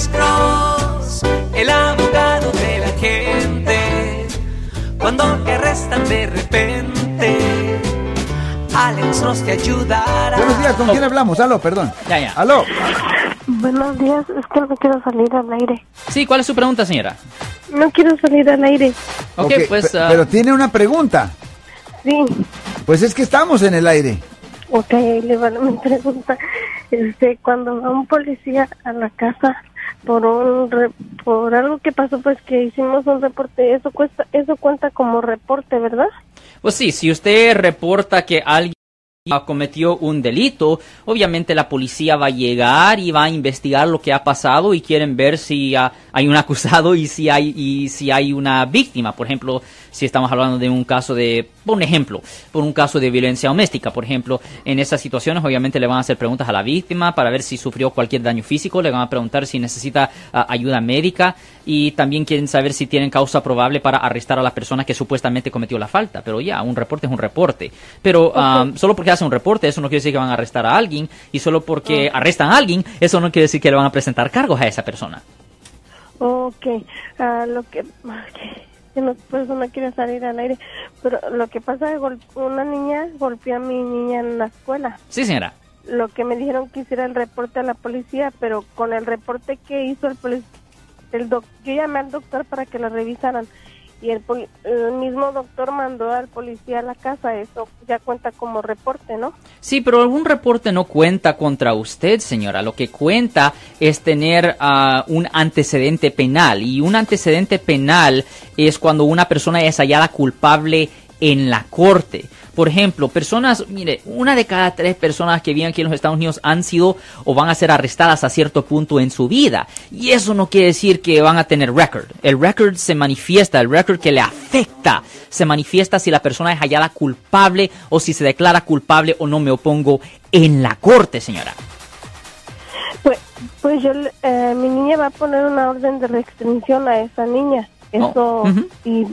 Alex Cross, el abogado de la gente. Cuando te arrestan de repente, Alex Cross te ayudará. Buenos días, ¿con quién hablamos? Aló, perdón. Ya, ya. Aló. Buenos días, es que no quiero salir al aire. Sí, ¿cuál es su pregunta, señora? No quiero salir al aire. Ok, Ok, pues... ah, Pero tiene una pregunta. Sí, Pues es que estamos en el aire. Ok, le va mi pregunta. Este, cuando va un policía a la casa por un re- por algo que pasó, pues que hicimos un reporte, eso cuesta, eso cuenta como reporte, ¿verdad? Pues sí, si usted reporta que alguien cometió un delito, obviamente la policía va a llegar y va a investigar lo que ha pasado y quieren ver si hay un acusado y si hay y si hay una víctima. Por ejemplo, si estamos hablando de un caso de, por un ejemplo, por un caso de violencia doméstica, por ejemplo, en esas situaciones obviamente le van a hacer preguntas a la víctima para ver si sufrió cualquier daño físico, le van a preguntar si necesita ah, ayuda médica y también quieren saber si tienen causa probable para arrestar a la persona que supuestamente cometió la falta. Pero ya, un reporte es un reporte. Pero ah, solo porque hacen un reporte, eso no quiere decir que van a arrestar a alguien. Y solo porque arrestan a alguien, eso no quiere decir que le van a presentar cargos a esa persona. Ok, ah, lo que, ok, que no, por eso no quiere salir al aire, pero lo que pasa es que una niña golpeó a mi niña en la escuela. Sí, señora. Lo que me dijeron que hiciera el reporte a la policía, pero con el reporte que hizo el policía, el doc, yo llamé al doctor para que la revisaran y el, mismo doctor mandó al policía a la casa, eso ya cuenta como reporte, ¿no? Sí, pero algún reporte no cuenta contra usted, señora. Lo que cuenta es tener ah, un antecedente penal. Y un antecedente penal es cuando una persona es hallada culpable en la corte. Por ejemplo, personas, mire, una de cada tres personas que viven aquí en los Estados Unidos han sido o van a ser arrestadas a cierto punto en su vida. Y eso no quiere decir que van a tener record. El record se manifiesta, el record que le afecta, se manifiesta si la persona es hallada culpable o si se declara culpable o no me opongo en la corte, señora. Pues, pues yo, eh, mi niña va a poner una orden de restricción a esa niña. Eso, Oh, ujú. y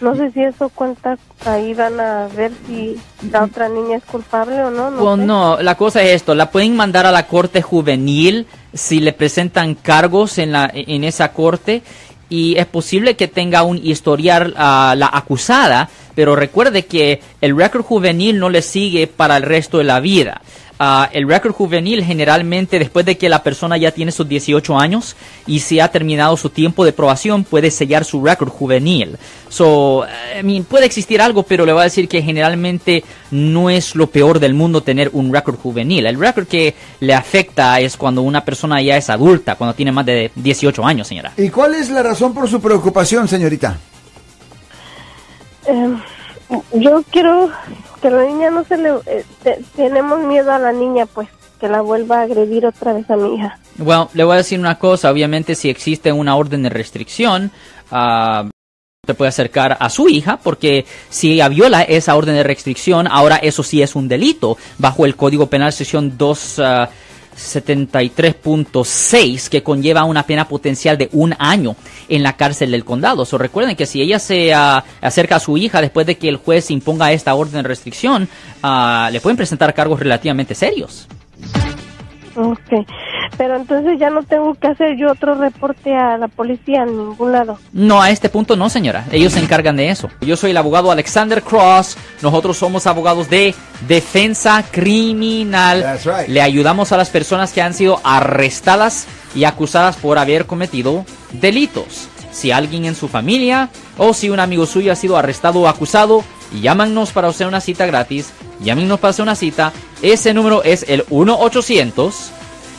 no, sé si eso cuenta, ahí van a ver si la otra niña es culpable o no. No, sé. no, la cosa es esto, la pueden mandar a la corte juvenil si le presentan cargos en, la, en esa corte y es posible que tenga un historial a la acusada, pero recuerde que el récord juvenil no le sigue para el resto de la vida. Ah, el récord juvenil generalmente después de que la persona ya tiene sus 18 años y se ha terminado su tiempo de probación puede sellar su récord juvenil. So, I mean, puede existir algo, pero le voy a decir que generalmente no es lo peor del mundo tener un récord juvenil. El récord que le afecta es cuando una persona ya es adulta, cuando tiene más de 18 años, señora. ¿Y cuál es la razón por su preocupación, señorita? Eh, yo quiero que la niña no se le... eh, te- tenemos miedo a la niña, pues, que la vuelva a agredir otra vez a mi hija. Bueno, le voy a decir una cosa, obviamente si existe una orden de restricción, ah, se puede acercar a su hija, porque si ella viola esa orden de restricción, ahora eso sí es un delito, bajo el Código Penal sección 273.6, que conlleva una pena potencial de un año en la cárcel del condado. So, recuerden que si ella se ah, acerca a su hija después de que el juez imponga esta orden de restricción, ah, le pueden presentar cargos relativamente serios. Ok, pero entonces ya no tengo que hacer yo otro reporte a la policía en ningún lado. No, a este punto no, señora. Ellos se encargan de eso. Yo soy el abogado Alexander Cross. Nosotros somos abogados de defensa criminal. That's right. Le ayudamos a las personas que han sido arrestadas y acusadas por haber cometido delitos. Si alguien en su familia o si un amigo suyo ha sido arrestado o acusado, llámanos para hacer una cita gratis. Llámenos para hacer una cita. Ese número es el